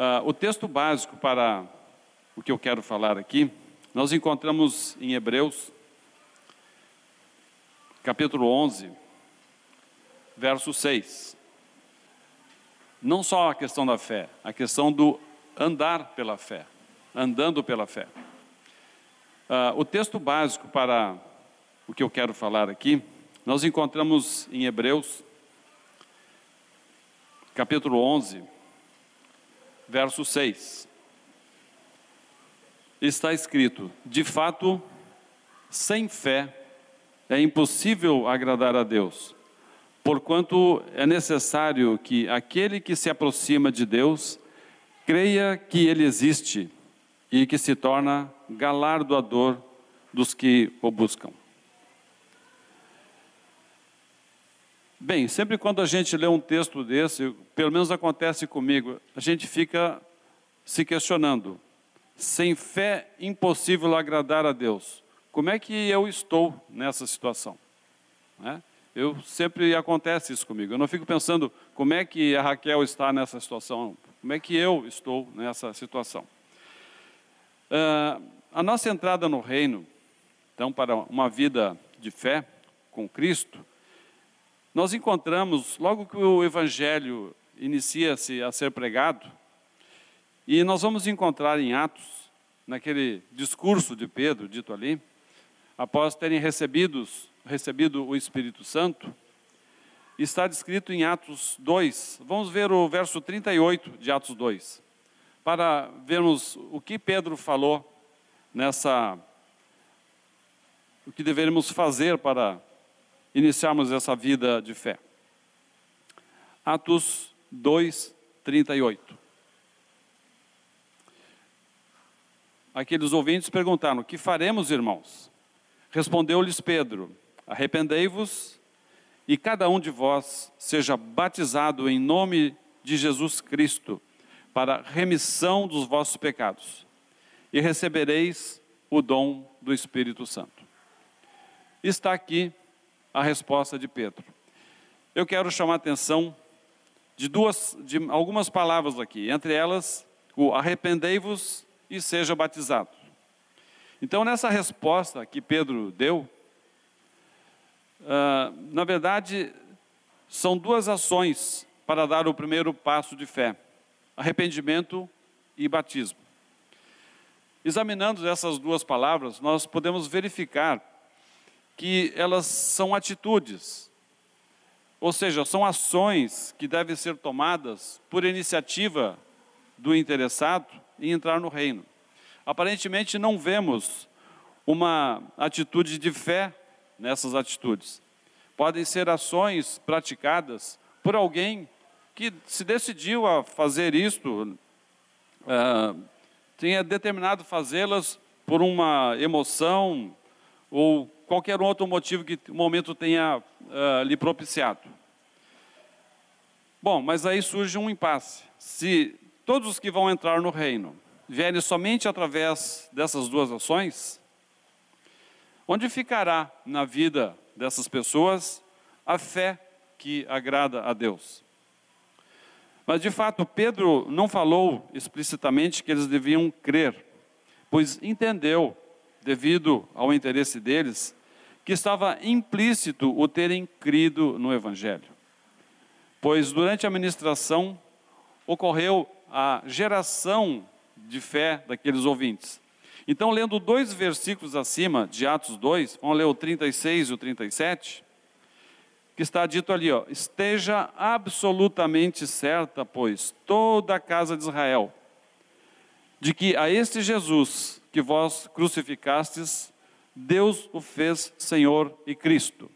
Uh, o texto básico para o que eu quero falar aqui, nós encontramos em Hebreus, capítulo 11, verso 6. Não só a questão da fé, a questão do andar pela fé, andando pela fé. Uh, o texto básico para o que eu quero falar aqui, nós encontramos em Hebreus, capítulo 11, verso 6. Está escrito: De fato, sem fé é impossível agradar a Deus, porquanto é necessário que aquele que se aproxima de Deus creia que Ele existe e que se torna galardoador dos que o buscam. Bem, sempre quando a gente lê um texto desse, pelo menos acontece comigo, a gente fica se questionando: sem fé, impossível agradar a Deus. Como é que eu estou nessa situação? Né? Eu sempre acontece isso comigo. Eu não fico pensando como é que a Raquel está nessa situação, como é que eu estou nessa situação. Uh, a nossa entrada no reino, então, para uma vida de fé com Cristo, nós encontramos, logo que o Evangelho inicia-se a ser pregado, e nós vamos encontrar em Atos, naquele discurso de Pedro, dito ali, após terem recebidos, recebido o Espírito Santo, está descrito em Atos 2. Vamos ver o verso 38 de Atos 2, para vermos o que Pedro falou nessa. o que deveríamos fazer para iniciarmos essa vida de fé. Atos 2, 38. Aqueles ouvintes perguntaram: Que faremos, irmãos? Respondeu-lhes Pedro: Arrependei-vos e cada um de vós seja batizado em nome de Jesus Cristo para remissão dos vossos pecados, e recebereis o dom do Espírito Santo. Está aqui a resposta de Pedro. Eu quero chamar a atenção de duas, de algumas palavras aqui, entre elas o arrependei-vos e seja batizado. Então, nessa resposta que Pedro deu, uh, na verdade, são duas ações para dar o primeiro passo de fé: arrependimento e batismo. Examinando essas duas palavras, nós podemos verificar que elas são atitudes, ou seja, são ações que devem ser tomadas por iniciativa do interessado em entrar no reino. Aparentemente não vemos uma atitude de fé nessas atitudes. Podem ser ações praticadas por alguém que se decidiu a fazer isto, uh, tenha determinado fazê-las por uma emoção ou qualquer outro motivo que o momento tenha uh, lhe propiciado. Bom, mas aí surge um impasse. Se todos os que vão entrar no reino vierem somente através dessas duas ações, onde ficará na vida dessas pessoas a fé que agrada a Deus? Mas de fato, Pedro não falou explicitamente que eles deviam crer, pois entendeu, devido ao interesse deles, que estava implícito o terem crido no Evangelho. Pois durante a ministração ocorreu a geração de fé daqueles ouvintes. Então, lendo dois versículos acima de Atos 2, vamos ler o 36 e o 37, que está dito ali, ó, esteja absolutamente certa, pois, toda a casa de Israel, de que a este Jesus que vós crucificastes, Deus o fez Senhor e Cristo.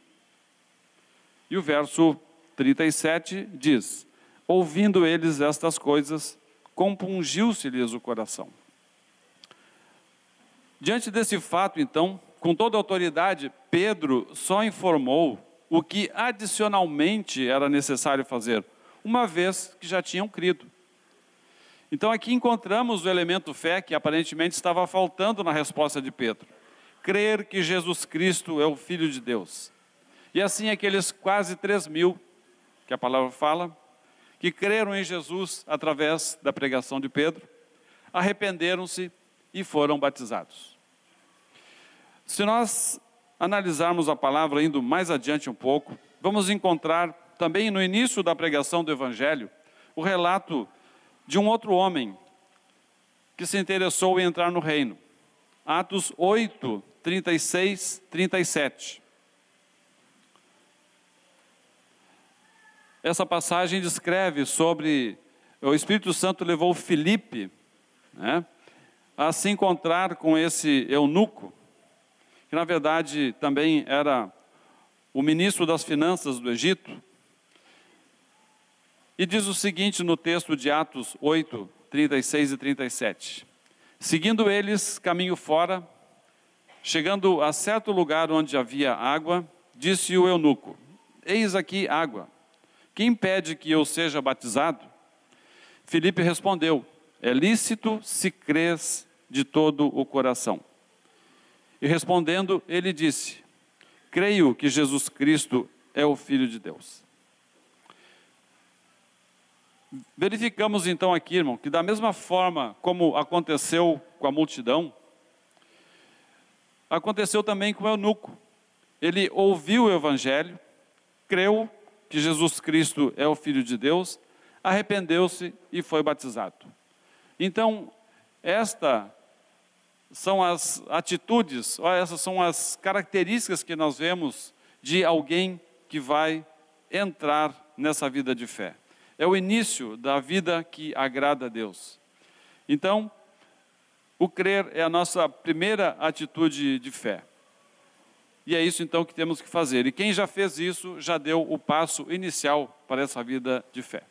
E o verso 37 diz: Ouvindo eles estas coisas, compungiu-se-lhes o coração. Diante desse fato, então, com toda autoridade, Pedro só informou o que adicionalmente era necessário fazer, uma vez que já tinham crido. Então aqui encontramos o elemento fé que aparentemente estava faltando na resposta de Pedro crer que Jesus Cristo é o Filho de Deus. E assim aqueles quase três mil, que a palavra fala, que creram em Jesus através da pregação de Pedro, arrependeram-se e foram batizados. Se nós analisarmos a palavra indo mais adiante um pouco, vamos encontrar também no início da pregação do Evangelho o relato de um outro homem que se interessou em entrar no reino. Atos 8, 36, 37. Essa passagem descreve sobre o Espírito Santo levou Filipe né, a se encontrar com esse eunuco, que na verdade também era o ministro das finanças do Egito. E diz o seguinte no texto de Atos 8, 36 e 37. Seguindo eles caminho fora, chegando a certo lugar onde havia água, disse o eunuco: Eis aqui água. Quem impede que eu seja batizado? Filipe respondeu: É lícito se crês de todo o coração. E respondendo, ele disse: Creio que Jesus Cristo é o Filho de Deus. Verificamos então aqui, irmão, que da mesma forma como aconteceu com a multidão, aconteceu também com o eunuco. Ele ouviu o evangelho, creu que Jesus Cristo é o Filho de Deus, arrependeu-se e foi batizado. Então, estas são as atitudes, essas são as características que nós vemos de alguém que vai entrar nessa vida de fé é o início da vida que agrada a Deus. Então, o crer é a nossa primeira atitude de fé. E é isso então que temos que fazer. E quem já fez isso já deu o passo inicial para essa vida de fé.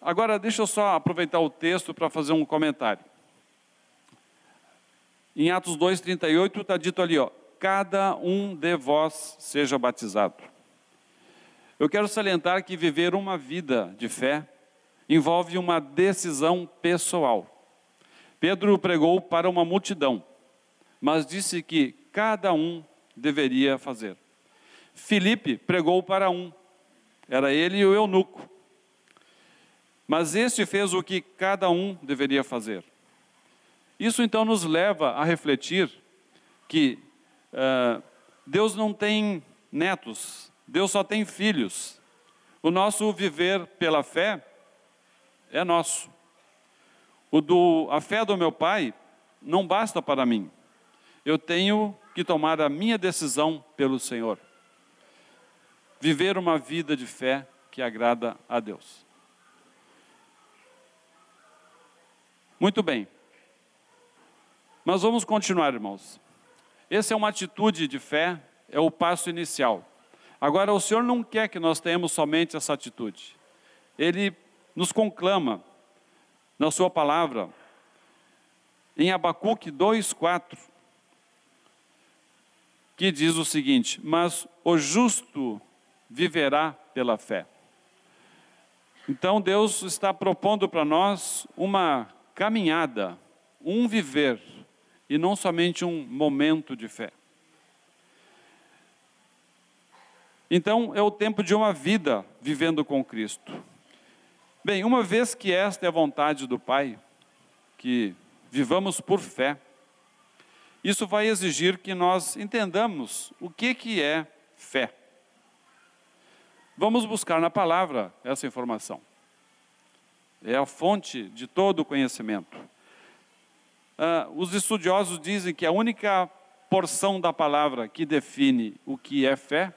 Agora, deixa eu só aproveitar o texto para fazer um comentário. Em Atos 2,38 está dito ali, ó, cada um de vós seja batizado. Eu quero salientar que viver uma vida de fé envolve uma decisão pessoal. Pedro pregou para uma multidão, mas disse que cada um deveria fazer. Filipe pregou para um, era ele e o eunuco. Mas este fez o que cada um deveria fazer. Isso então nos leva a refletir que uh, Deus não tem netos, Deus só tem filhos. O nosso viver pela fé é nosso. O do, a fé do meu pai não basta para mim. Eu tenho que tomar a minha decisão pelo Senhor. Viver uma vida de fé que agrada a Deus. Muito bem. Mas vamos continuar, irmãos. Essa é uma atitude de fé, é o passo inicial. Agora, o Senhor não quer que nós tenhamos somente essa atitude. Ele nos conclama na Sua palavra, em Abacuque 2,4, que diz o seguinte: Mas o justo viverá pela fé. Então, Deus está propondo para nós uma caminhada, um viver, e não somente um momento de fé. Então, é o tempo de uma vida vivendo com Cristo. Bem, uma vez que esta é a vontade do Pai, que vivamos por fé, isso vai exigir que nós entendamos o que, que é fé. Vamos buscar na palavra essa informação. É a fonte de todo o conhecimento. Uh, os estudiosos dizem que a única porção da palavra que define o que é fé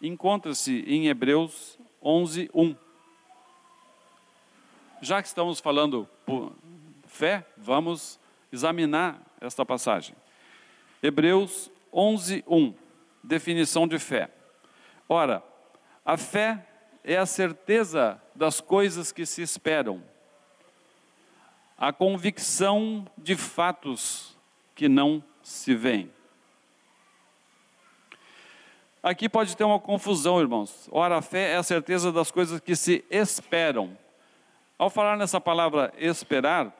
encontra-se em Hebreus 11, 1. Já que estamos falando por fé, vamos examinar esta passagem. Hebreus 11, 1. Definição de fé. Ora, a fé é a certeza das coisas que se esperam, a convicção de fatos que não se veem. Aqui pode ter uma confusão, irmãos. Ora, a fé é a certeza das coisas que se esperam. Ao falar nessa palavra esperar,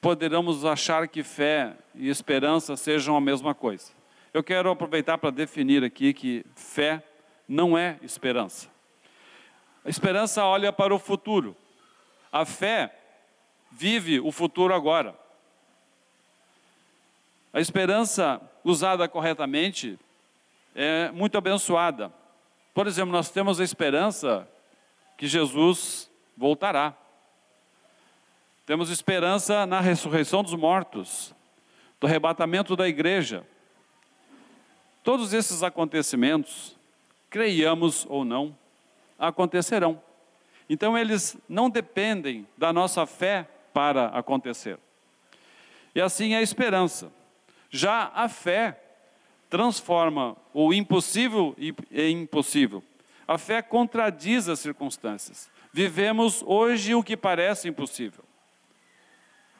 poderemos achar que fé e esperança sejam a mesma coisa. Eu quero aproveitar para definir aqui que fé não é esperança. A esperança olha para o futuro. A fé vive o futuro agora. A esperança usada corretamente é muito abençoada. Por exemplo, nós temos a esperança que Jesus voltará. Temos esperança na ressurreição dos mortos, do arrebatamento da igreja. Todos esses acontecimentos, creiamos ou não, acontecerão. Então, eles não dependem da nossa fé para acontecer. E assim é a esperança. Já a fé transforma o impossível em impossível. A fé contradiz as circunstâncias. Vivemos hoje o que parece impossível.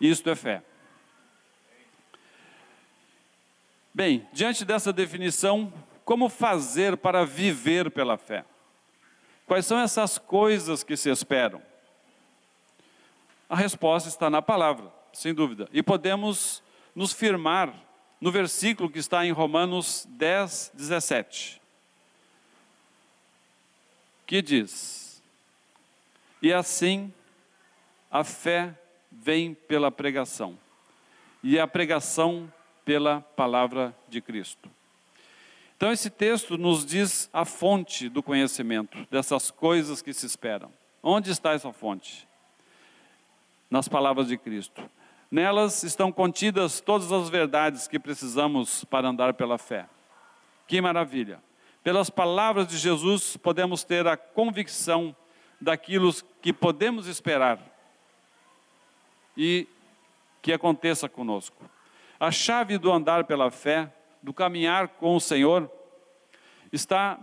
Isto é fé. Bem, diante dessa definição, como fazer para viver pela fé? Quais são essas coisas que se esperam? A resposta está na palavra, sem dúvida. E podemos nos firmar no versículo que está em Romanos 10, 17, que diz: E assim a fé vem pela pregação, e a pregação pela palavra de Cristo. Então, esse texto nos diz a fonte do conhecimento, dessas coisas que se esperam. Onde está essa fonte? Nas palavras de Cristo. Nelas estão contidas todas as verdades que precisamos para andar pela fé. Que maravilha! Pelas palavras de Jesus podemos ter a convicção daquilo que podemos esperar e que aconteça conosco. A chave do andar pela fé, do caminhar com o Senhor, está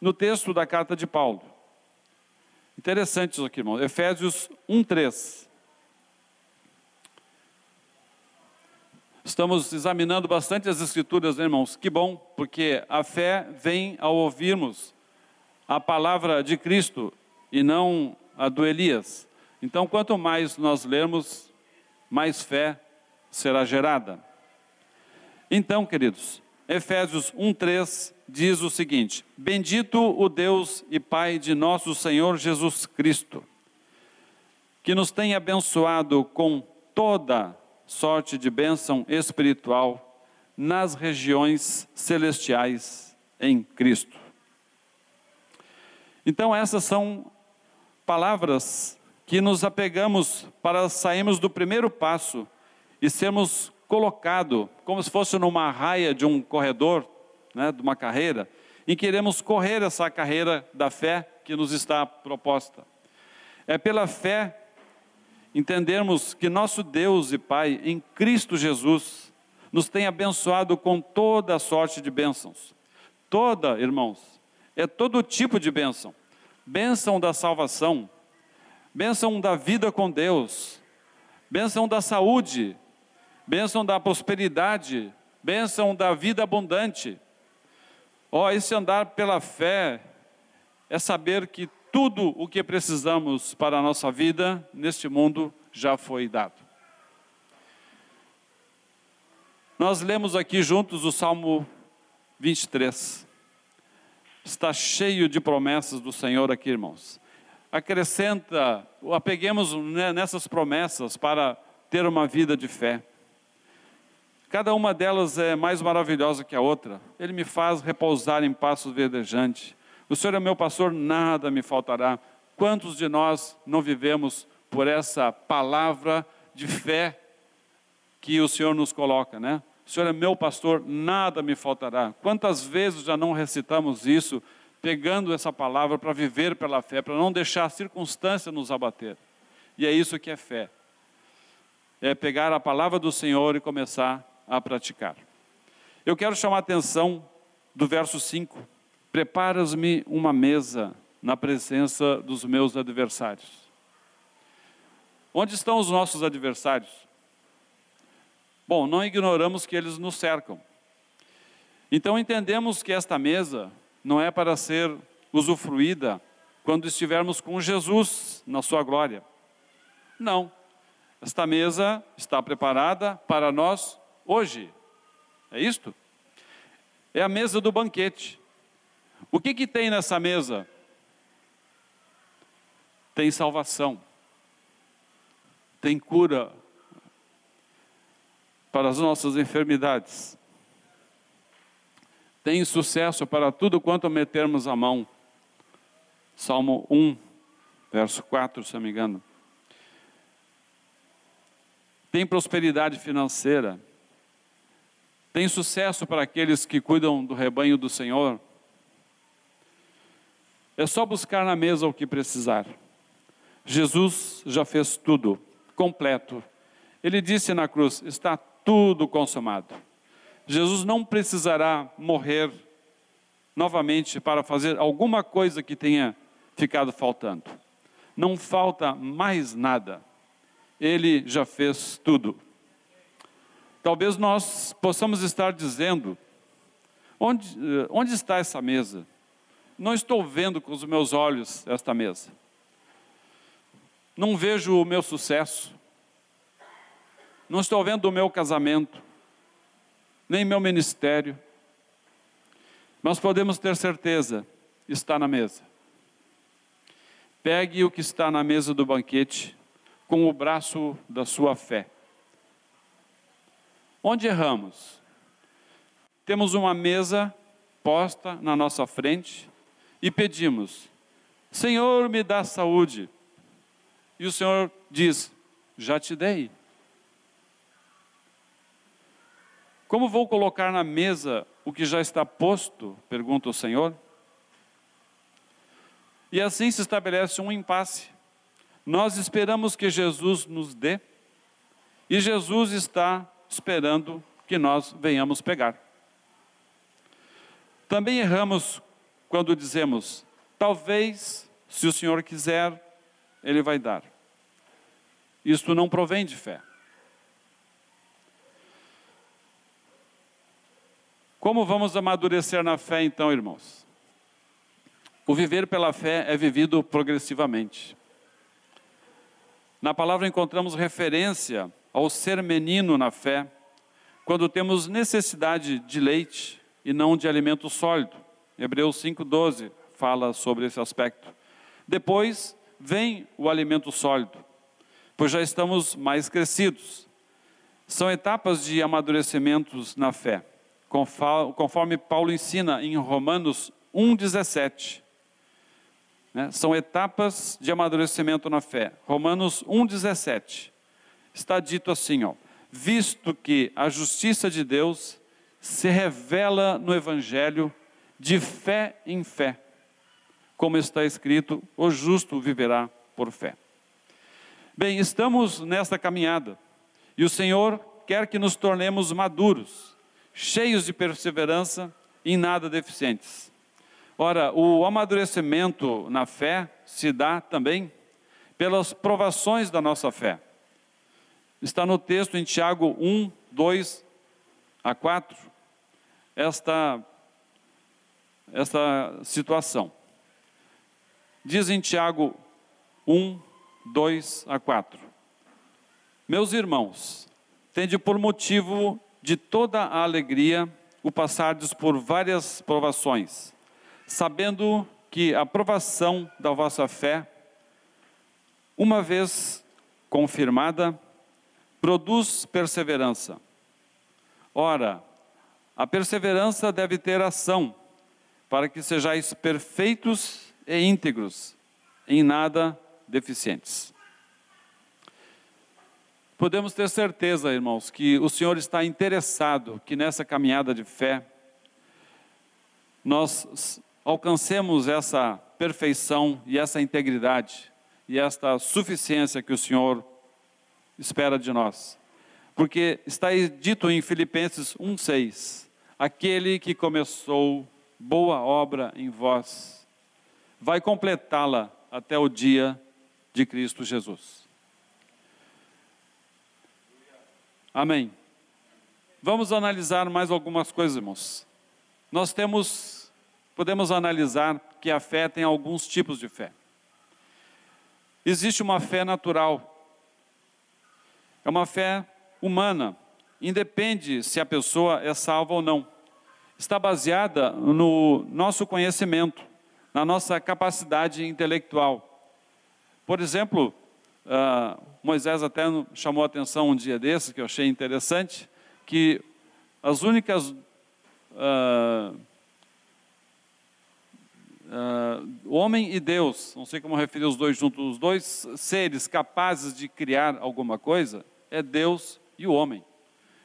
no texto da carta de Paulo. Interessante isso aqui, irmão. Efésios 1:3. Estamos examinando bastante as Escrituras, né, irmãos? Que bom, porque a fé vem ao ouvirmos a palavra de Cristo e não a do Elias. Então, quanto mais nós lermos, mais fé será gerada. Então, queridos, Efésios 1:3 diz o seguinte: Bendito o Deus e Pai de nosso Senhor Jesus Cristo, que nos tem abençoado com toda sorte de bênção espiritual nas regiões celestiais em Cristo. Então, essas são palavras que nos apegamos para sairmos do primeiro passo e sermos colocados como se fosse numa raia de um corredor, né, de uma carreira, em que iremos correr essa carreira da fé que nos está proposta. É pela fé entendermos que nosso Deus e Pai, em Cristo Jesus, nos tem abençoado com toda a sorte de bênçãos. Toda, irmãos, é todo tipo de bênção. Bênção da salvação, bênção da vida com Deus, bênção da saúde, bênção da prosperidade, bênção da vida abundante. Ó, oh, esse andar pela fé é saber que tudo o que precisamos para a nossa vida neste mundo já foi dado. Nós lemos aqui juntos o Salmo 23. Está cheio de promessas do Senhor aqui, irmãos. Acrescenta, apeguemos nessas promessas para ter uma vida de fé. Cada uma delas é mais maravilhosa que a outra. Ele me faz repousar em passos verdejantes. O Senhor é meu pastor, nada me faltará. Quantos de nós não vivemos por essa palavra de fé que o Senhor nos coloca, né? O Senhor é meu pastor, nada me faltará. Quantas vezes já não recitamos isso, pegando essa palavra para viver pela fé, para não deixar a circunstância nos abater. E é isso que é fé. É pegar a palavra do Senhor e começar a praticar. Eu quero chamar a atenção do verso 5. Preparas-me uma mesa na presença dos meus adversários. Onde estão os nossos adversários? Bom, não ignoramos que eles nos cercam. Então entendemos que esta mesa não é para ser usufruída quando estivermos com Jesus na sua glória. Não. Esta mesa está preparada para nós hoje. É isto? É a mesa do banquete. O que, que tem nessa mesa? tem salvação, tem cura para as nossas enfermidades, tem sucesso para tudo quanto metermos a mão. Salmo 1, verso 4, se não me engano. Tem prosperidade financeira, tem sucesso para aqueles que cuidam do rebanho do Senhor. É só buscar na mesa o que precisar. Jesus já fez tudo, completo. Ele disse na cruz: está tudo consumado. Jesus não precisará morrer novamente para fazer alguma coisa que tenha ficado faltando. Não falta mais nada. Ele já fez tudo. Talvez nós possamos estar dizendo: onde, eh, onde está essa mesa? Não estou vendo com os meus olhos esta mesa. Não vejo o meu sucesso. Não estou vendo o meu casamento, nem meu ministério. Mas podemos ter certeza, está na mesa. Pegue o que está na mesa do banquete com o braço da sua fé. Onde erramos? Temos uma mesa posta na nossa frente e pedimos: Senhor, me dá saúde. E o Senhor diz: Já te dei. Como vou colocar na mesa o que já está posto? pergunta o Senhor. E assim se estabelece um impasse. Nós esperamos que Jesus nos dê, e Jesus está esperando que nós venhamos pegar. Também erramos quando dizemos, talvez, se o Senhor quiser, Ele vai dar. Isto não provém de fé. Como vamos amadurecer na fé, então, irmãos? O viver pela fé é vivido progressivamente. Na palavra encontramos referência ao ser menino na fé, quando temos necessidade de leite e não de alimento sólido. Hebreus 5,12 fala sobre esse aspecto. Depois vem o alimento sólido, pois já estamos mais crescidos. São etapas de amadurecimentos na fé, conforme Paulo ensina em Romanos 1,17. Né? São etapas de amadurecimento na fé. Romanos 1,17 está dito assim, ó, visto que a justiça de Deus se revela no Evangelho de fé em fé, como está escrito, o justo viverá por fé. Bem, estamos nesta caminhada e o Senhor quer que nos tornemos maduros, cheios de perseverança e em nada deficientes. Ora, o amadurecimento na fé se dá também pelas provações da nossa fé está no texto em Tiago 1, 2 a 4, esta, esta situação. Diz em Tiago 1, 2 a 4: Meus irmãos, tende por motivo de toda a alegria o passardes por várias provações, sabendo que a provação da vossa fé, uma vez confirmada, produz perseverança. Ora, a perseverança deve ter ação, para que sejais perfeitos e íntegros, em nada deficientes. Podemos ter certeza, irmãos, que o Senhor está interessado que nessa caminhada de fé nós alcancemos essa perfeição e essa integridade e esta suficiência que o Senhor espera de nós. Porque está dito em Filipenses 1,6: aquele que começou boa obra em vós, vai completá-la até o dia de Cristo Jesus. Amém. Vamos analisar mais algumas coisas, irmãos. Nós temos, podemos analisar que a fé tem alguns tipos de fé. Existe uma fé natural, é uma fé humana, independe se a pessoa é salva ou não. Está baseada no nosso conhecimento, na nossa capacidade intelectual. Por exemplo, uh, Moisés até chamou a atenção um dia desses, que eu achei interessante, que as únicas uh, uh, homem e Deus, não sei como referir os dois juntos, os dois seres capazes de criar alguma coisa, é Deus e o homem.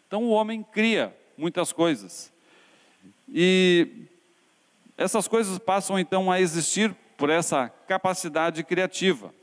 Então o homem cria muitas coisas. E essas coisas passam então a existir por essa capacidade criativa.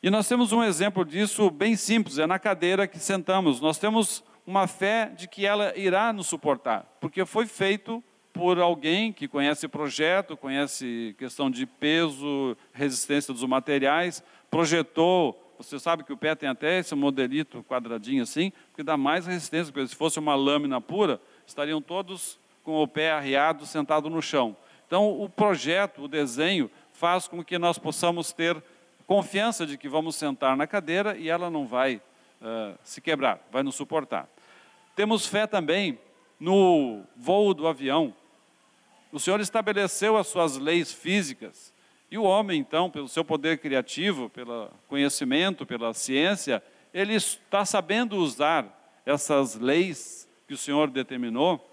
E nós temos um exemplo disso bem simples, é na cadeira que sentamos. Nós temos uma fé de que ela irá nos suportar, porque foi feito por alguém que conhece projeto, conhece questão de peso, resistência dos materiais, projetou. Você sabe que o pé tem até esse modelito quadradinho assim, porque dá mais resistência, porque se fosse uma lâmina pura, estariam todos com o pé arriado, sentado no chão. Então, o projeto, o desenho, faz com que nós possamos ter confiança de que vamos sentar na cadeira e ela não vai uh, se quebrar, vai nos suportar. Temos fé também no voo do avião. O Senhor estabeleceu as suas leis físicas e o homem, então, pelo seu poder criativo, pelo conhecimento, pela ciência, ele está sabendo usar essas leis que o Senhor determinou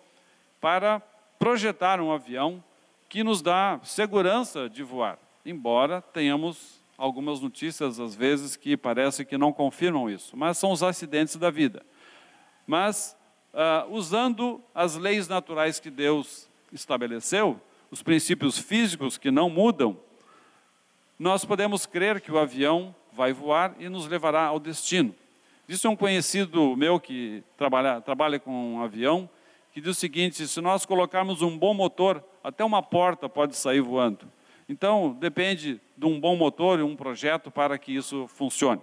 para projetar um avião que nos dá segurança de voar, embora tenhamos algumas notícias às vezes que parece que não confirmam isso, mas são os acidentes da vida. Mas uh, usando as leis naturais que Deus estabeleceu, os princípios físicos que não mudam, nós podemos crer que o avião vai voar e nos levará ao destino. Disse um conhecido meu que trabalha, trabalha com um avião, que diz o seguinte: se nós colocarmos um bom motor, até uma porta pode sair voando. Então, depende de um bom motor e um projeto para que isso funcione.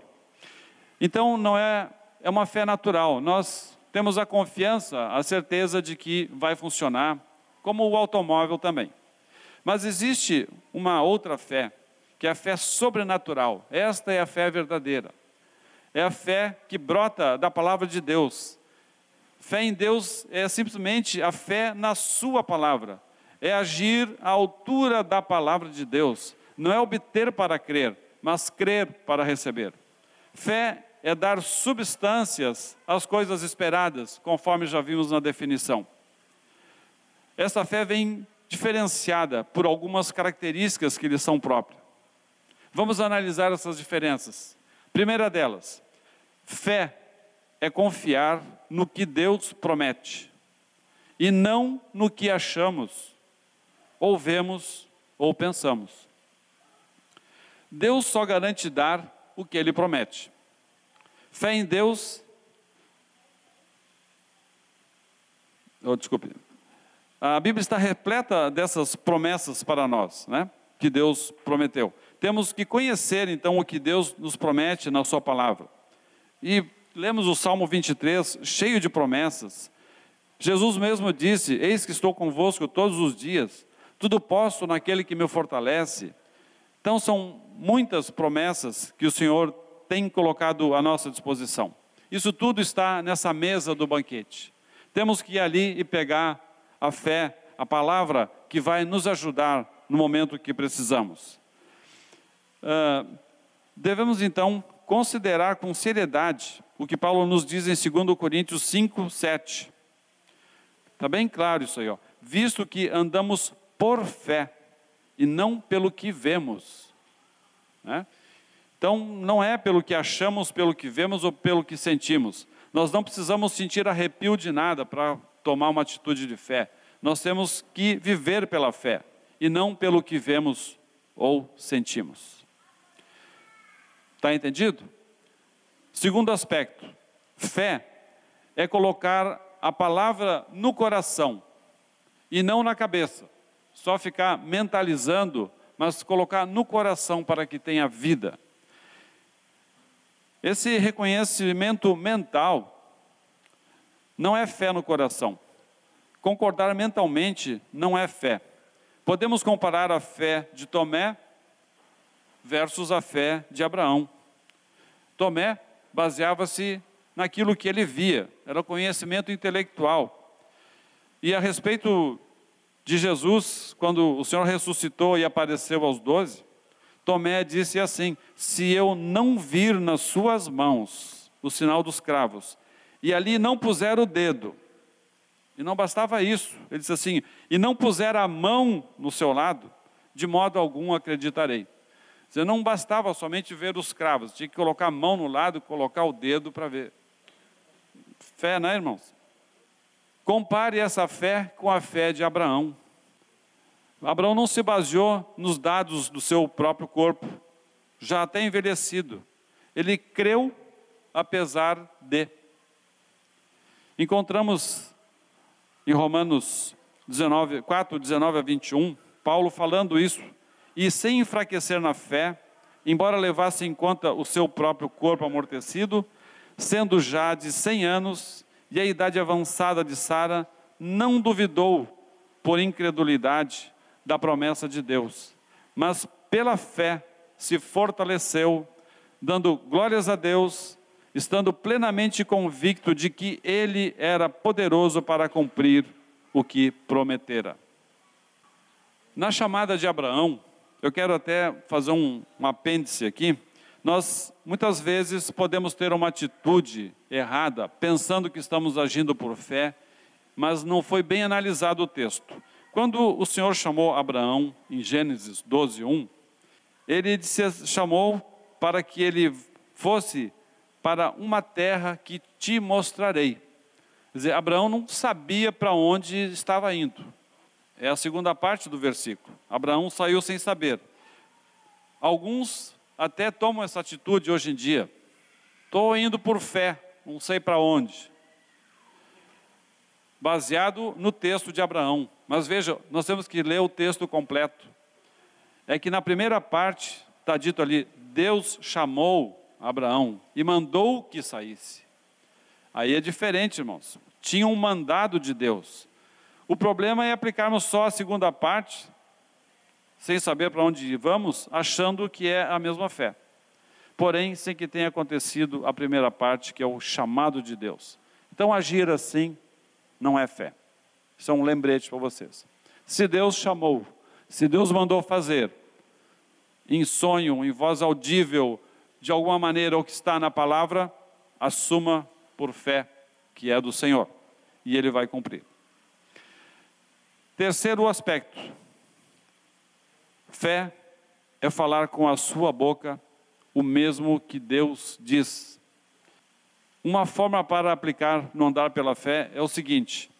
Então, não é, é uma fé natural. Nós temos a confiança, a certeza de que vai funcionar, como o automóvel também. Mas existe uma outra fé, que é a fé sobrenatural. Esta é a fé verdadeira. É a fé que brota da palavra de Deus. Fé em Deus é simplesmente a fé na Sua palavra é agir à altura da palavra de Deus. Não é obter para crer, mas crer para receber. Fé é dar substâncias às coisas esperadas, conforme já vimos na definição. Essa fé vem diferenciada por algumas características que lhe são próprias. Vamos analisar essas diferenças. Primeira delas, fé é confiar no que Deus promete e não no que achamos ou vemos ou pensamos. Deus só garante dar o que ele promete. Fé em Deus. Oh, desculpe. A Bíblia está repleta dessas promessas para nós, né? Que Deus prometeu. Temos que conhecer então o que Deus nos promete na Sua palavra. E lemos o Salmo 23, cheio de promessas. Jesus mesmo disse: Eis que estou convosco todos os dias tudo posso naquele que me fortalece. Então, são muitas promessas que o Senhor tem colocado à nossa disposição. Isso tudo está nessa mesa do banquete. Temos que ir ali e pegar a fé, a palavra que vai nos ajudar no momento que precisamos. Uh, devemos então considerar com seriedade o que Paulo nos diz em 2 Coríntios 5, 7. Está bem claro isso aí, ó. Visto que andamos por fé e não pelo que vemos. Né? Então, não é pelo que achamos, pelo que vemos ou pelo que sentimos. Nós não precisamos sentir arrepio de nada para tomar uma atitude de fé. Nós temos que viver pela fé e não pelo que vemos ou sentimos. Está entendido? Segundo aspecto, fé é colocar a palavra no coração e não na cabeça só ficar mentalizando, mas colocar no coração para que tenha vida. Esse reconhecimento mental não é fé no coração. Concordar mentalmente não é fé. Podemos comparar a fé de Tomé versus a fé de Abraão. Tomé baseava-se naquilo que ele via, era conhecimento intelectual. E a respeito de Jesus, quando o Senhor ressuscitou e apareceu aos doze, Tomé disse assim: Se eu não vir nas suas mãos o sinal dos cravos, e ali não puser o dedo, e não bastava isso, ele disse assim: E não puser a mão no seu lado, de modo algum acreditarei. Dizer, não bastava somente ver os cravos, tinha que colocar a mão no lado, colocar o dedo para ver. Fé, né, irmãos? Compare essa fé com a fé de Abraão. Abraão não se baseou nos dados do seu próprio corpo, já até envelhecido. Ele creu apesar de. Encontramos em Romanos 19, 4, 19 a 21, Paulo falando isso e sem enfraquecer na fé, embora levasse em conta o seu próprio corpo amortecido, sendo já de cem anos e a idade avançada de Sara, não duvidou por incredulidade da promessa de Deus, mas pela fé se fortaleceu, dando glórias a Deus, estando plenamente convicto de que ele era poderoso para cumprir o que prometera. Na chamada de Abraão, eu quero até fazer um, um apêndice aqui. Nós muitas vezes podemos ter uma atitude errada, pensando que estamos agindo por fé, mas não foi bem analisado o texto. Quando o Senhor chamou Abraão, em Gênesis 12, 1, ele disse, chamou para que ele fosse para uma terra que te mostrarei. Quer dizer, Abraão não sabia para onde estava indo. É a segunda parte do versículo. Abraão saiu sem saber. Alguns até tomam essa atitude hoje em dia. Estou indo por fé, não sei para onde. Baseado no texto de Abraão. Mas veja, nós temos que ler o texto completo. É que na primeira parte está dito ali: Deus chamou Abraão e mandou que saísse. Aí é diferente, irmãos. Tinha um mandado de Deus. O problema é aplicarmos só a segunda parte, sem saber para onde vamos, achando que é a mesma fé. Porém, sem que tenha acontecido a primeira parte, que é o chamado de Deus. Então, agir assim não é fé. Isso é um lembrete para vocês. Se Deus chamou, se Deus mandou fazer, em sonho, em voz audível, de alguma maneira, o que está na palavra, assuma por fé que é do Senhor. E Ele vai cumprir. Terceiro aspecto: fé é falar com a sua boca o mesmo que Deus diz. Uma forma para aplicar no andar pela fé é o seguinte: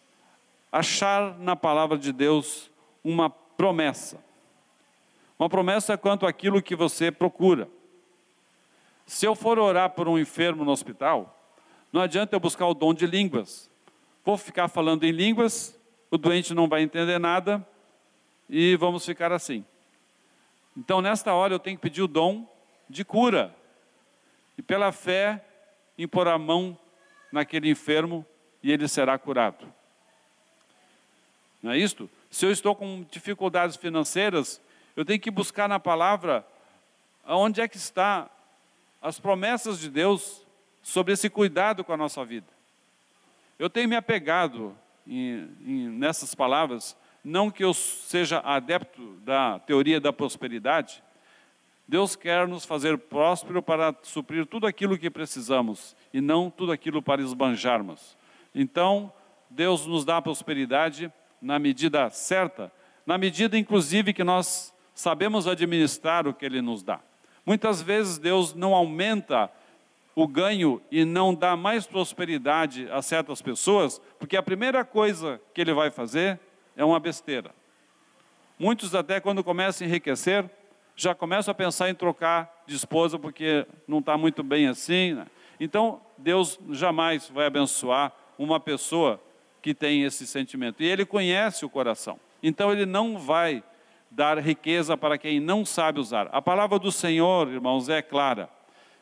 achar na palavra de Deus uma promessa. Uma promessa quanto àquilo que você procura. Se eu for orar por um enfermo no hospital, não adianta eu buscar o dom de línguas. Vou ficar falando em línguas o doente não vai entender nada e vamos ficar assim. Então, nesta hora, eu tenho que pedir o dom de cura e, pela fé, impor a mão naquele enfermo e ele será curado. Não é isto? Se eu estou com dificuldades financeiras, eu tenho que buscar na palavra onde é que está as promessas de Deus sobre esse cuidado com a nossa vida. Eu tenho me apegado em, em, nessas palavras, não que eu seja adepto da teoria da prosperidade, Deus quer nos fazer próspero para suprir tudo aquilo que precisamos e não tudo aquilo para esbanjarmos. Então, Deus nos dá prosperidade na medida certa, na medida inclusive que nós sabemos administrar o que Ele nos dá. Muitas vezes Deus não aumenta o ganho e não dá mais prosperidade a certas pessoas, porque a primeira coisa que ele vai fazer é uma besteira. Muitos até quando começam a enriquecer, já começam a pensar em trocar de esposa porque não está muito bem assim. Né? Então, Deus jamais vai abençoar uma pessoa que tem esse sentimento. E Ele conhece o coração. Então, Ele não vai dar riqueza para quem não sabe usar. A palavra do Senhor, irmãos, é clara.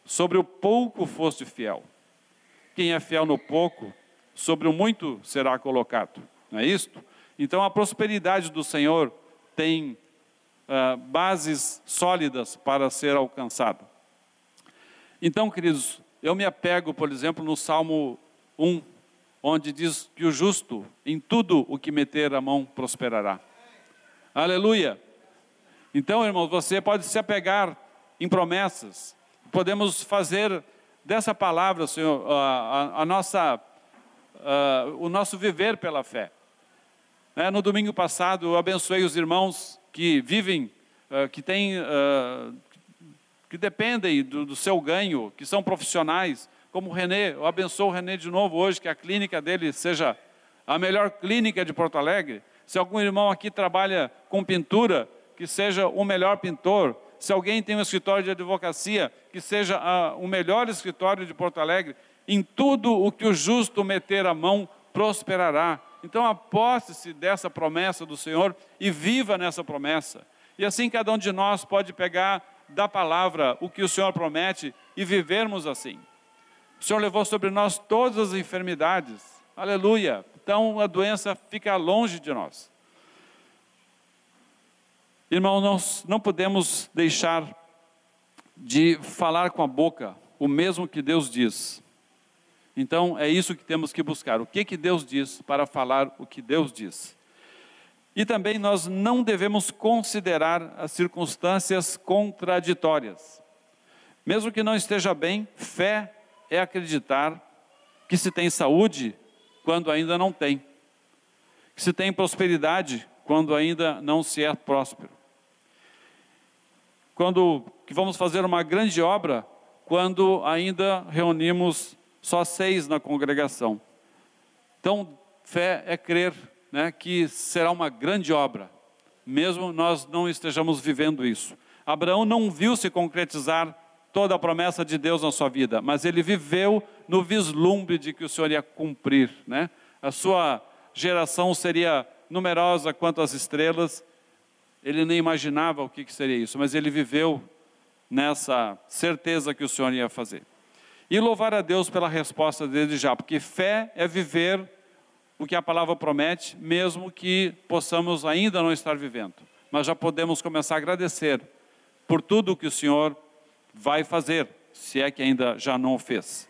Sobre o pouco foste fiel. Quem é fiel no pouco, sobre o muito será colocado. Não é isto? Então a prosperidade do Senhor tem uh, bases sólidas para ser alcançada. Então, queridos, eu me apego, por exemplo, no Salmo 1, onde diz que o justo, em tudo o que meter a mão, prosperará. Aleluia! Então, irmãos, você pode se apegar em promessas. Podemos fazer dessa palavra, Senhor, a, a, a nossa, a, o nosso viver pela fé. Né, no domingo passado, eu abençoei os irmãos que vivem, uh, que têm, uh, que dependem do, seu ganho, que são profissionais, como o Renê. Eu abençoo o Renê de novo hoje, que a clínica dele seja a melhor clínica de Porto Alegre. Se algum irmão aqui trabalha com pintura, que seja o melhor pintor. Se alguém tem um escritório de advocacia, que seja a, o melhor escritório de Porto Alegre. Em tudo o que o justo meter a mão, prosperará. Então aposte-se dessa promessa do Senhor e viva nessa promessa. E assim cada um de nós pode pegar da palavra o que o Senhor promete e vivermos assim. O Senhor levou sobre nós todas as enfermidades. Aleluia. Então a doença fica longe de nós. Irmão, nós não podemos deixar de falar com a boca o mesmo que Deus diz. Então é isso que temos que buscar. O que que Deus diz para falar o que Deus diz? E também nós não devemos considerar as circunstâncias contraditórias. Mesmo que não esteja bem, fé é acreditar que se tem saúde quando ainda não tem, que se tem prosperidade quando ainda não se é próspero, quando que vamos fazer uma grande obra quando ainda reunimos só seis na congregação. Então, fé é crer né, que será uma grande obra, mesmo nós não estejamos vivendo isso. Abraão não viu se concretizar toda a promessa de Deus na sua vida, mas ele viveu no vislumbre de que o Senhor ia cumprir. Né? A sua geração seria numerosa quanto as estrelas, ele nem imaginava o que, que seria isso, mas ele viveu nessa certeza que o Senhor ia fazer. E louvar a Deus pela resposta dele já, porque fé é viver o que a palavra promete, mesmo que possamos ainda não estar vivendo. Mas já podemos começar a agradecer por tudo que o Senhor vai fazer, se é que ainda já não o fez.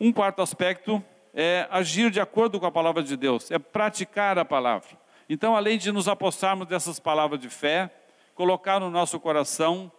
Um quarto aspecto é agir de acordo com a palavra de Deus, é praticar a palavra. Então, além de nos apossarmos dessas palavras de fé, colocar no nosso coração,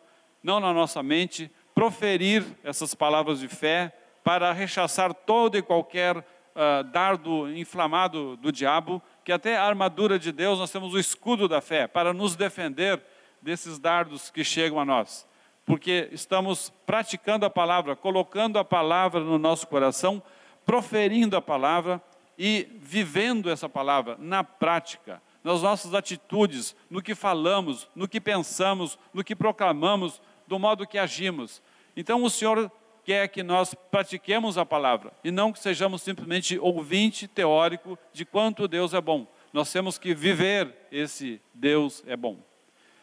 não na nossa mente, proferir essas palavras de fé para rechaçar todo e qualquer uh, dardo inflamado do diabo, que até a armadura de Deus nós temos o escudo da fé para nos defender desses dardos que chegam a nós. Porque estamos praticando a palavra, colocando a palavra no nosso coração, proferindo a palavra e vivendo essa palavra na prática, nas nossas atitudes, no que falamos, no que pensamos, no que proclamamos, do modo que agimos. Então o Senhor quer que nós pratiquemos a palavra e não que sejamos simplesmente ouvinte teórico de quanto Deus é bom. Nós temos que viver esse Deus é bom.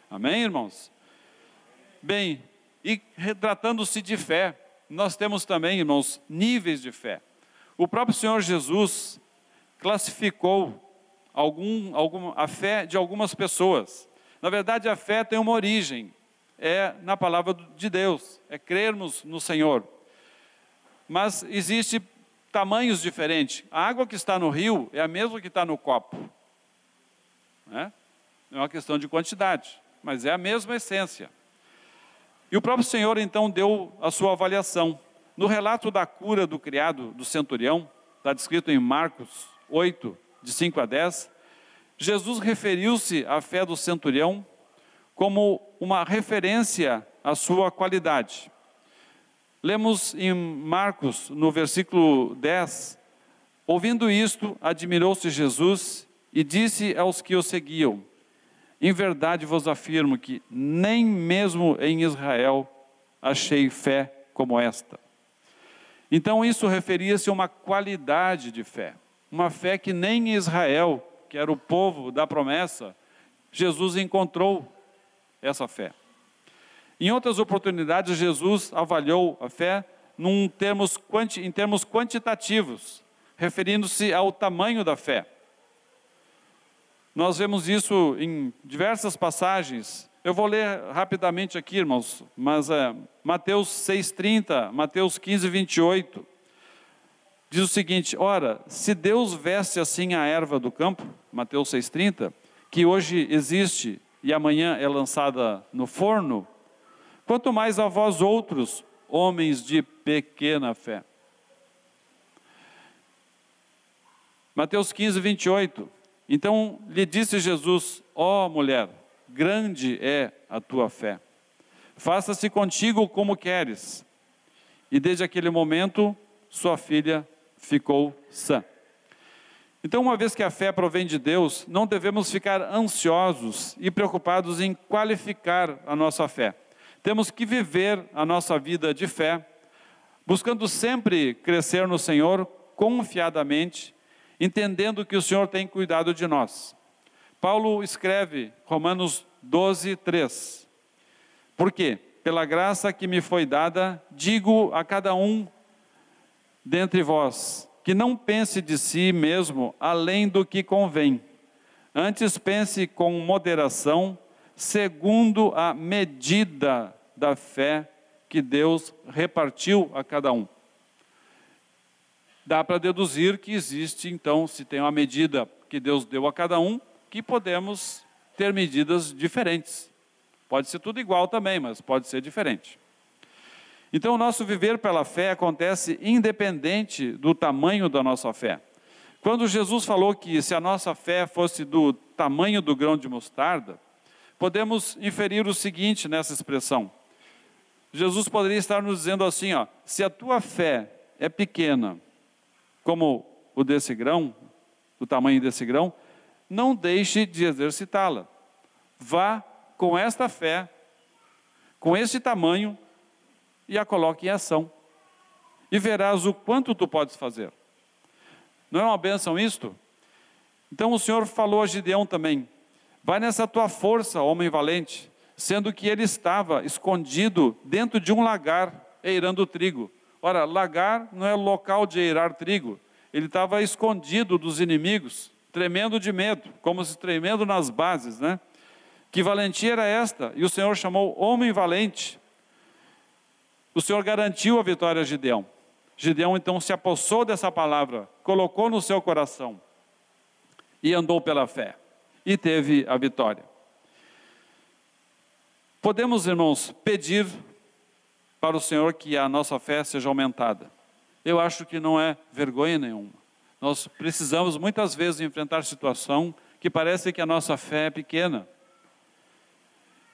Amém, irmãos? Bem, e retratando-se de fé, nós temos também, irmãos, níveis de fé. O próprio Senhor Jesus classificou algum, algum, a fé de algumas pessoas. Na verdade, a fé tem uma origem é na palavra de Deus, é crermos no Senhor. Mas existe tamanhos diferentes. A água que está no rio é a mesma que está no copo. Né? É uma questão de quantidade, mas é a mesma essência. E o próprio Senhor então deu a sua avaliação. No relato da cura do criado do centurião, está descrito em Marcos 8, de 5 a 10, Jesus referiu-se à fé do centurião como uma referência à sua qualidade. Lemos em Marcos, no versículo 10, ouvindo isto, admirou-se Jesus e disse aos que o seguiam: Em verdade vos afirmo que nem mesmo em Israel achei fé como esta. Então isso referia-se a uma qualidade de fé, uma fé que nem em Israel, que era o povo da promessa, Jesus encontrou essa fé. Em outras oportunidades, Jesus avaliou a fé termos em termos quantitativos, referindo-se ao tamanho da fé. Nós vemos isso em diversas passagens. Eu vou ler rapidamente aqui, irmãos, mas é, Mateus 6,30, Mateus 15, 28. Diz o seguinte: Ora, se Deus veste assim a erva do campo, Mateus 6,30, que hoje existe e amanhã é lançada no forno, quanto mais a vós outros, homens de pequena fé. Mateus 15, 28. Então lhe disse Jesus: Ó oh, mulher, grande é a tua fé. Faça-se contigo como queres. E desde aquele momento, sua filha ficou sã. Então, uma vez que a fé provém de Deus, não devemos ficar ansiosos e preocupados em qualificar a nossa fé. Temos que viver a nossa vida de fé, buscando sempre crescer no Senhor confiadamente, entendendo que o Senhor tem cuidado de nós. Paulo escreve Romanos 12, 3. Por quê? Pela graça que me foi dada, digo a cada um dentre vós, que não pense de si mesmo além do que convém. Antes pense com moderação, segundo a medida da fé que Deus repartiu a cada um. Dá para deduzir que existe, então, se tem uma medida que Deus deu a cada um, que podemos ter medidas diferentes. Pode ser tudo igual também, mas pode ser diferente. Então, o nosso viver pela fé acontece independente do tamanho da nossa fé. Quando Jesus falou que se a nossa fé fosse do tamanho do grão de mostarda, podemos inferir o seguinte nessa expressão. Jesus poderia estar nos dizendo assim, ó, se a tua fé é pequena, como o desse grão, o tamanho desse grão, não deixe de exercitá-la. Vá com esta fé, com este tamanho, e a coloque em ação. E verás o quanto tu podes fazer. Não é uma bênção isto? Então o Senhor falou a Gideão também: vai nessa tua força, homem valente, sendo que ele estava escondido dentro de um lagar, eirando trigo. Ora, lagar não é local de eirar trigo, ele estava escondido dos inimigos, tremendo de medo, como se tremendo nas bases, né? Que valentia era esta? E o Senhor chamou homem valente. O Senhor garantiu a vitória a Gideão. Gideão então se apossou dessa palavra, colocou no seu coração e andou pela fé e teve a vitória. Podemos, irmãos, pedir para o Senhor que a nossa fé seja aumentada. Eu acho que não é vergonha nenhuma. Nós precisamos muitas vezes enfrentar situação que parece que a nossa fé é pequena.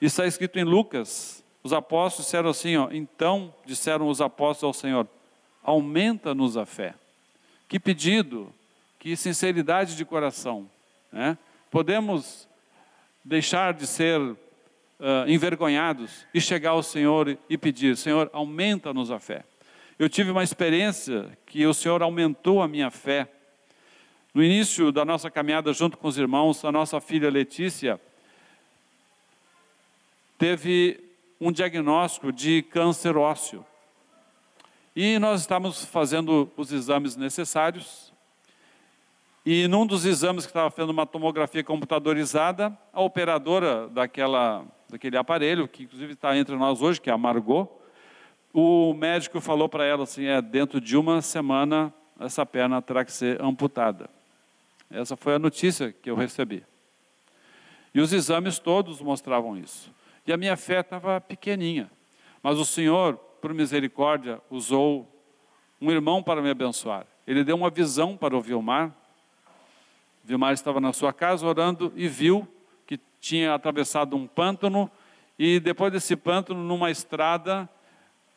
Está escrito em Lucas. Os apóstolos disseram assim: ó, então disseram os apóstolos ao Senhor: aumenta-nos a fé. Que pedido, que sinceridade de coração. Né? Podemos deixar de ser uh, envergonhados e chegar ao Senhor e pedir: Senhor, aumenta-nos a fé. Eu tive uma experiência que o Senhor aumentou a minha fé. No início da nossa caminhada junto com os irmãos, a nossa filha Letícia teve um diagnóstico de câncer ósseo. E nós estávamos fazendo os exames necessários. E num dos exames que estava fazendo uma tomografia computadorizada, a operadora daquela, daquele aparelho, que inclusive está entre nós hoje, que é a Margot, o médico falou para ela assim: é, dentro de uma semana essa perna terá que ser amputada. Essa foi a notícia que eu recebi. E os exames todos mostravam isso. E a minha fé estava pequeninha. Mas o Senhor, por misericórdia, usou um irmão para me abençoar. Ele deu uma visão para o Vilmar. Vilmar estava na sua casa orando e viu que tinha atravessado um pântano e depois desse pântano, numa estrada,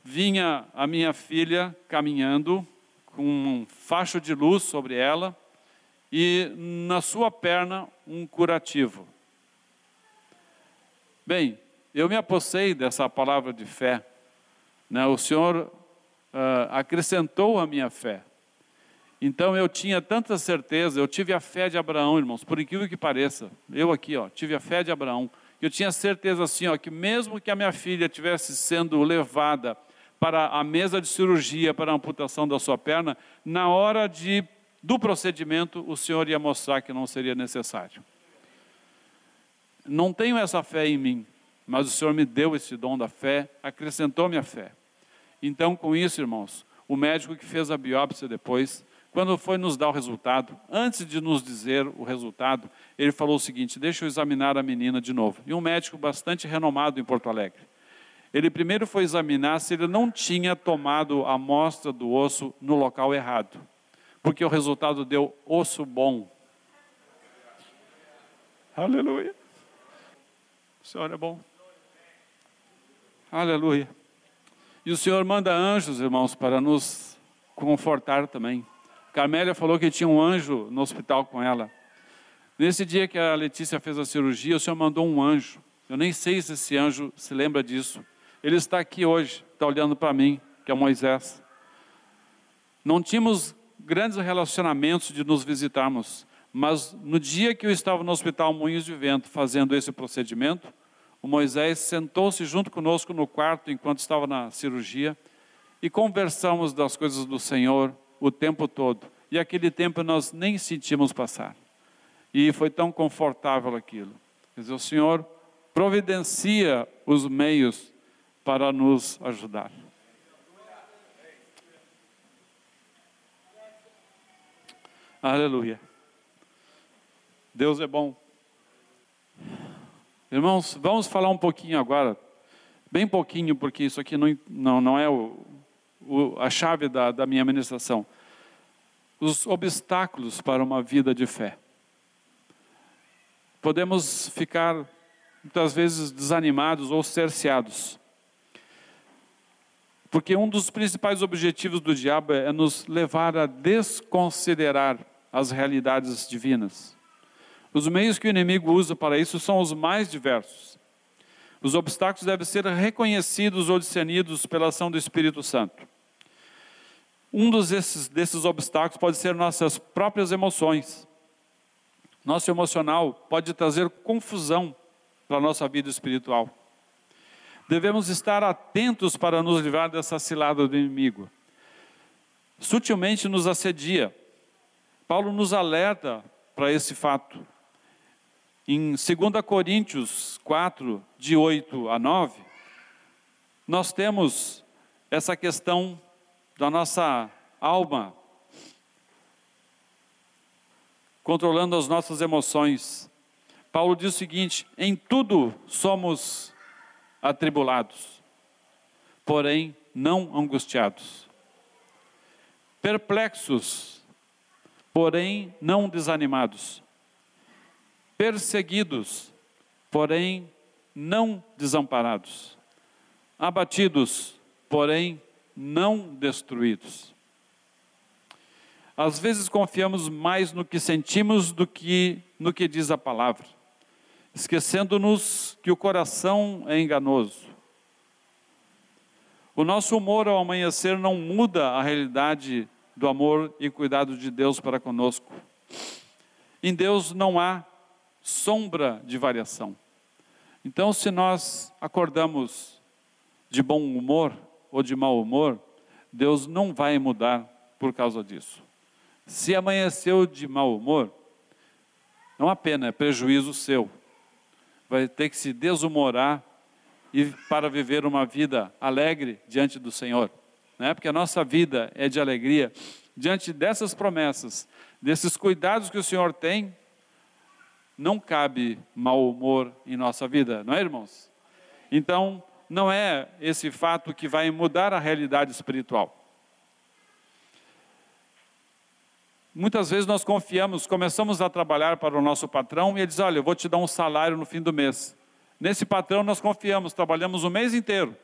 vinha a minha filha caminhando com um facho de luz sobre ela e na sua perna um curativo. Bem, eu me apossei dessa palavra de fé. Né? O Senhor uh, acrescentou a minha fé. Então eu tinha tanta certeza, eu tive a fé de Abraão, irmãos, por incrível que pareça. Eu aqui, ó, tive a fé de Abraão. Eu tinha certeza assim, ó, que mesmo que a minha filha tivesse sendo levada para a mesa de cirurgia para a amputação da sua perna, na hora de, do procedimento, o Senhor ia mostrar que não seria necessário. Não tenho essa fé em mim, mas o Senhor me deu esse dom da fé, acrescentou minha fé. Então, com isso, irmãos, o médico que fez a biópsia depois, quando foi nos dar o resultado, antes de nos dizer o resultado, ele falou o seguinte: Deixa eu examinar a menina de novo. E um médico bastante renomado em Porto Alegre. Ele primeiro foi examinar se ele não tinha tomado a amostra do osso no local errado, porque o resultado deu osso bom. Aleluia. O Senhor é bom. Aleluia. E o Senhor manda anjos, irmãos, para nos confortar também. Carmélia falou que tinha um anjo no hospital com ela. Nesse dia que a Letícia fez a cirurgia, o Senhor mandou um anjo. Eu nem sei se esse anjo se lembra disso. Ele está aqui hoje, está olhando para mim, que é Moisés. Não tínhamos grandes relacionamentos de nos visitarmos, mas no dia que eu estava no hospital Moinhos de Vento fazendo esse procedimento, o Moisés sentou-se junto conosco no quarto enquanto estava na cirurgia e conversamos das coisas do Senhor, o tempo todo. E aquele tempo nós nem sentimos passar. E foi tão confortável aquilo. Quer dizer, o Senhor providencia os meios para nos ajudar. Aleluia. Deus é bom. Irmãos, vamos falar um pouquinho agora, bem pouquinho, porque isso aqui não, não, não é o, o, a chave da, da minha ministração. Os obstáculos para uma vida de fé. Podemos ficar muitas vezes desanimados ou cerceados. Porque um dos principais objetivos do diabo é nos levar a desconsiderar as realidades divinas. Os meios que o inimigo usa para isso são os mais diversos. Os obstáculos devem ser reconhecidos ou discernidos pela ação do Espírito Santo. Um desses, desses obstáculos pode ser nossas próprias emoções. Nosso emocional pode trazer confusão para a nossa vida espiritual. Devemos estar atentos para nos livrar dessa cilada do inimigo. Sutilmente nos assedia. Paulo nos alerta para esse fato. Em 2 Coríntios 4, de 8 a 9, nós temos essa questão da nossa alma, controlando as nossas emoções. Paulo diz o seguinte: em tudo somos atribulados, porém não angustiados, perplexos, porém não desanimados, perseguidos, porém não desamparados, abatidos, porém não destruídos. Às vezes confiamos mais no que sentimos do que no que diz a palavra, esquecendo-nos que o coração é enganoso. O nosso humor ao amanhecer não muda a realidade do amor e cuidado de Deus para conosco. Em Deus não há sombra de variação. Então, se nós acordamos de bom humor, ou de mau humor, Deus não vai mudar por causa disso. Se amanheceu de mau humor, é uma pena, é prejuízo seu. Vai ter que se desumorar e para viver uma vida alegre diante do Senhor, né? Porque a nossa vida é de alegria diante dessas promessas, desses cuidados que o Senhor tem. Não cabe mau humor em nossa vida, não é, irmãos? Então, não é esse fato que vai mudar a realidade espiritual. Muitas vezes nós confiamos, começamos a trabalhar para o nosso patrão e ele diz: Olha, eu vou te dar um salário no fim do mês. Nesse patrão nós confiamos, trabalhamos o mês inteiro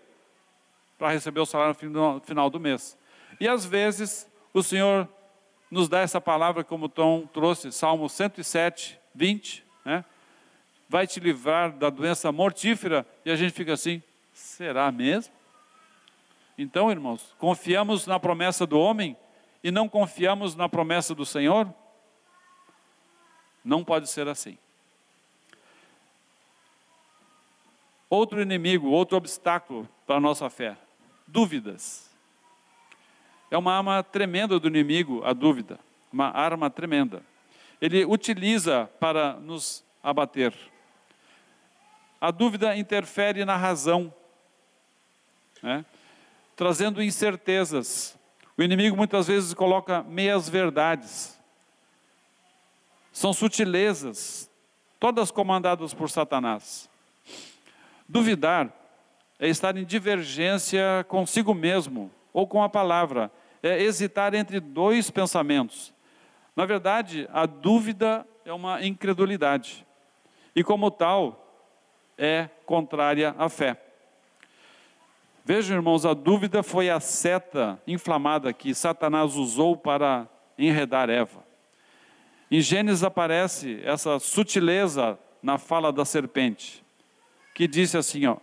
para receber o salário no final do mês. E às vezes o Senhor nos dá essa palavra, como Tom trouxe, Salmo 107, 20, né? vai te livrar da doença mortífera, e a gente fica assim: Será mesmo? Então, irmãos, confiamos na promessa do homem e não confiamos na promessa do Senhor? Não pode ser assim. Outro inimigo, outro obstáculo para a nossa fé: dúvidas. É uma arma tremenda do inimigo, a dúvida. Uma arma tremenda. Ele utiliza para nos abater. A dúvida interfere na razão né? trazendo incertezas. O inimigo muitas vezes coloca meias verdades. São sutilezas, todas comandadas por Satanás. Duvidar é estar em divergência consigo mesmo ou com a palavra, é hesitar entre dois pensamentos. Na verdade, a dúvida é uma incredulidade e, como tal, é contrária à fé. Vejam, irmãos, a dúvida foi a seta inflamada que Satanás usou para enredar Eva. Em Gênesis aparece essa sutileza na fala da serpente, que disse assim: ó,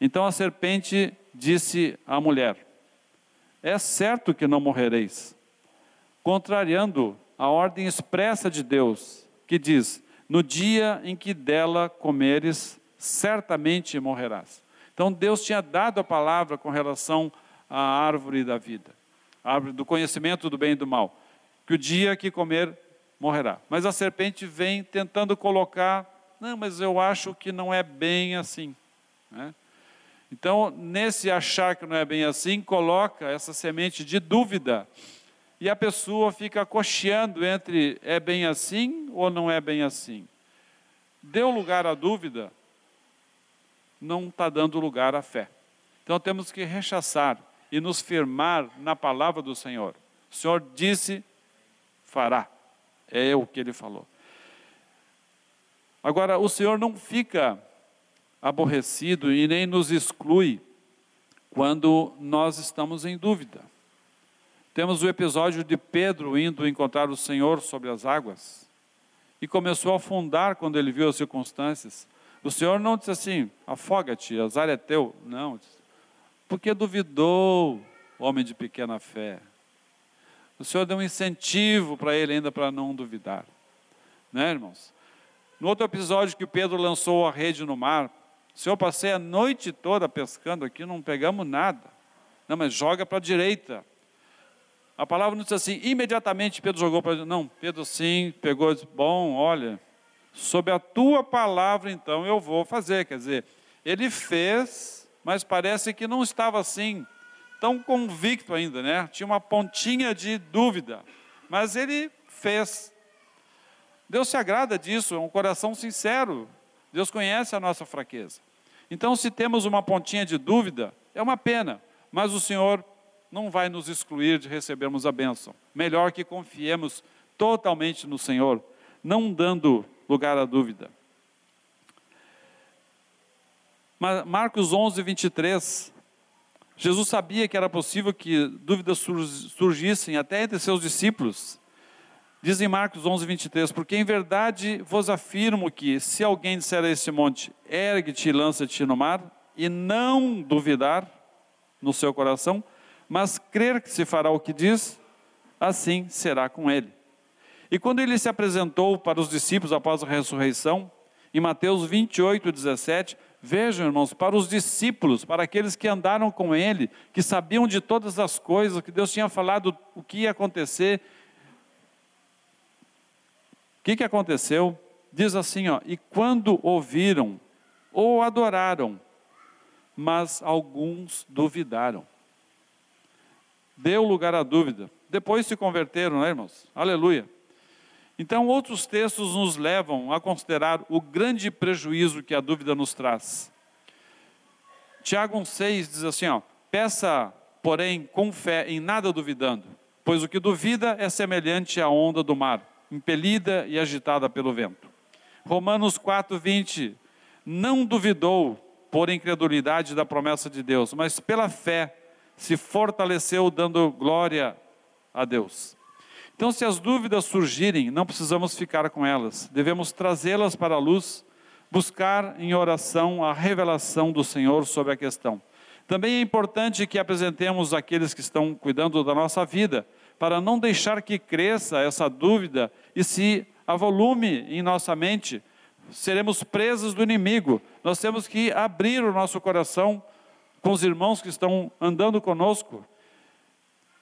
então a serpente disse à mulher: É certo que não morrereis, contrariando a ordem expressa de Deus, que diz: No dia em que dela comeres, certamente morrerás. Então Deus tinha dado a palavra com relação à árvore da vida, a árvore do conhecimento do bem e do mal, que o dia que comer morrerá. Mas a serpente vem tentando colocar, não, mas eu acho que não é bem assim. Né? Então, nesse achar que não é bem assim, coloca essa semente de dúvida. E a pessoa fica cocheando entre é bem assim ou não é bem assim. Deu lugar à dúvida, não está dando lugar à fé. Então temos que rechaçar e nos firmar na palavra do Senhor. O Senhor disse, fará. É o que ele falou. Agora, o Senhor não fica aborrecido e nem nos exclui quando nós estamos em dúvida. Temos o episódio de Pedro indo encontrar o Senhor sobre as águas e começou a afundar quando ele viu as circunstâncias. O Senhor não disse assim: afoga-te, azar é teu. Não, porque duvidou, homem de pequena fé. O Senhor deu um incentivo para ele ainda para não duvidar. Né, irmãos? No outro episódio que Pedro lançou a rede no mar, Senhor, passei a noite toda pescando aqui, não pegamos nada. Não, mas joga para a direita. A palavra não diz assim, imediatamente Pedro jogou para. Não, Pedro sim, pegou disse, bom, olha, sob a tua palavra então eu vou fazer. Quer dizer, ele fez, mas parece que não estava assim, tão convicto ainda, né? Tinha uma pontinha de dúvida, mas ele fez. Deus se agrada disso, é um coração sincero. Deus conhece a nossa fraqueza. Então, se temos uma pontinha de dúvida, é uma pena, mas o Senhor não vai nos excluir de recebermos a bênção. Melhor que confiemos totalmente no Senhor, não dando lugar à dúvida. Marcos 11, 23. Jesus sabia que era possível que dúvidas surgissem até entre seus discípulos. Diz em Marcos 11, 23, porque em verdade vos afirmo que, se alguém disser a este monte, ergue-te e lança-te no mar, e não duvidar no seu coração, mas crer que se fará o que diz, assim será com ele. E quando ele se apresentou para os discípulos após a ressurreição, em Mateus 28, 17, vejam, irmãos, para os discípulos, para aqueles que andaram com ele, que sabiam de todas as coisas, que Deus tinha falado o que ia acontecer, que, que aconteceu? Diz assim, ó, e quando ouviram ou adoraram, mas alguns duvidaram. Deu lugar à dúvida. Depois se converteram, né, irmãos? Aleluia. Então, outros textos nos levam a considerar o grande prejuízo que a dúvida nos traz. Tiago 1,6 diz assim: ó, peça, porém, com fé, em nada duvidando, pois o que duvida é semelhante à onda do mar impelida e agitada pelo vento. Romanos 4:20 não duvidou por incredulidade da promessa de Deus, mas pela fé se fortaleceu dando glória a Deus. Então, se as dúvidas surgirem, não precisamos ficar com elas, devemos trazê-las para a luz, buscar em oração a revelação do Senhor sobre a questão. Também é importante que apresentemos aqueles que estão cuidando da nossa vida para não deixar que cresça essa dúvida e se avolume em nossa mente, seremos presos do inimigo. Nós temos que abrir o nosso coração com os irmãos que estão andando conosco.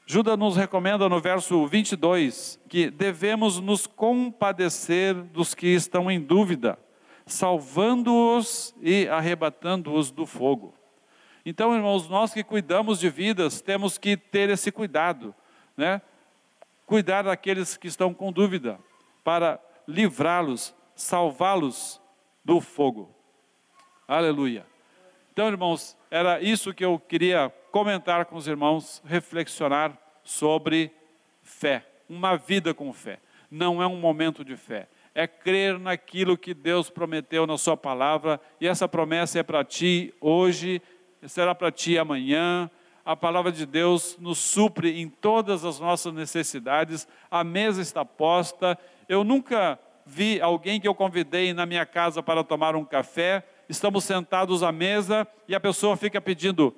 Judas nos recomenda no verso 22 que devemos nos compadecer dos que estão em dúvida, salvando-os e arrebatando-os do fogo. Então, irmãos, nós que cuidamos de vidas, temos que ter esse cuidado né? Cuidar daqueles que estão com dúvida, para livrá-los, salvá-los do fogo. Aleluia. Então, irmãos, era isso que eu queria comentar com os irmãos, reflexionar sobre fé, uma vida com fé. Não é um momento de fé, é crer naquilo que Deus prometeu na Sua palavra, e essa promessa é para ti hoje, será para ti amanhã. A palavra de Deus nos supre em todas as nossas necessidades, a mesa está posta. Eu nunca vi alguém que eu convidei na minha casa para tomar um café, estamos sentados à mesa e a pessoa fica pedindo: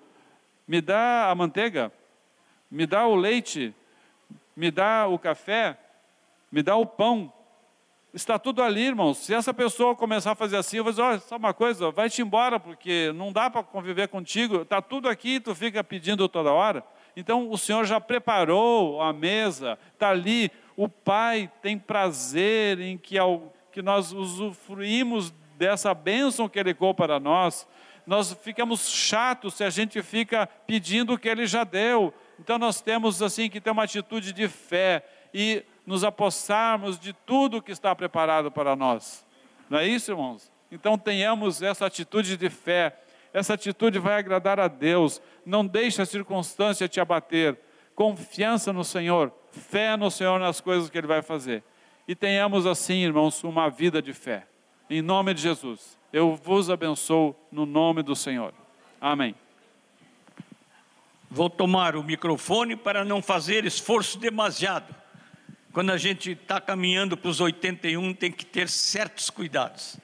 me dá a manteiga, me dá o leite, me dá o café, me dá o pão. Está tudo ali, irmãos. Se essa pessoa começar a fazer assim, eu vou dizer: olha, só uma coisa, vai-te embora, porque não dá para conviver contigo. Está tudo aqui, tu fica pedindo toda hora. Então o Senhor já preparou a mesa, está ali. O Pai tem prazer em que, ao, que nós usufruímos dessa bênção que Ele deu para nós. Nós ficamos chatos se a gente fica pedindo o que Ele já deu. Então nós temos assim que ter uma atitude de fé e nos apossarmos de tudo que está preparado para nós. Não é isso, irmãos? Então tenhamos essa atitude de fé. Essa atitude vai agradar a Deus. Não deixe a circunstância te abater. Confiança no Senhor, fé no Senhor nas coisas que Ele vai fazer. E tenhamos assim, irmãos, uma vida de fé. Em nome de Jesus. Eu vos abençoo no nome do Senhor. Amém. Vou tomar o microfone para não fazer esforço demasiado. Quando a gente está caminhando para os 81, tem que ter certos cuidados.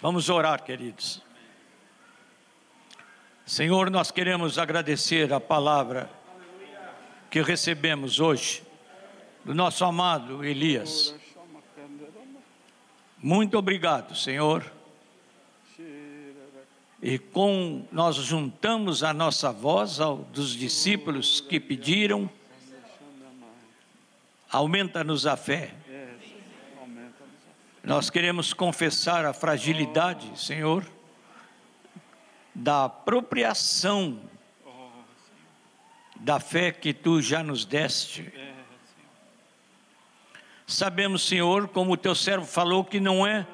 Vamos orar, queridos. Senhor, nós queremos agradecer a palavra que recebemos hoje do nosso amado Elias. Muito obrigado, Senhor e com nós juntamos a nossa voz ao dos discípulos que pediram aumenta-nos a fé. Nós queremos confessar a fragilidade, Senhor, da apropriação da fé que tu já nos deste. Sabemos, Senhor, como o teu servo falou, que não é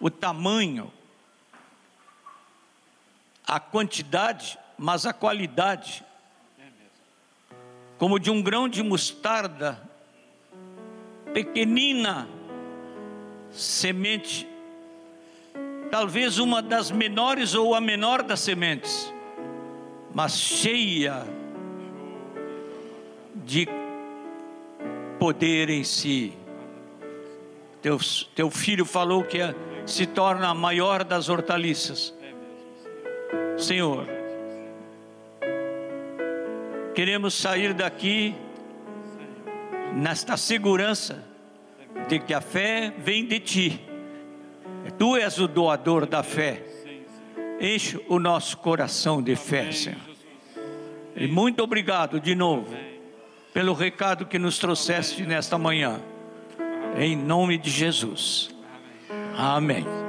o tamanho a quantidade, mas a qualidade. Como de um grão de mostarda, pequenina semente, talvez uma das menores ou a menor das sementes, mas cheia de poder em si. Teu, teu filho falou que se torna a maior das hortaliças Senhor, queremos sair daqui nesta segurança de que a fé vem de Ti. Tu és o doador da fé. Enche o nosso coração de fé, Senhor. E muito obrigado de novo pelo recado que nos trouxeste nesta manhã. Em nome de Jesus. Amém.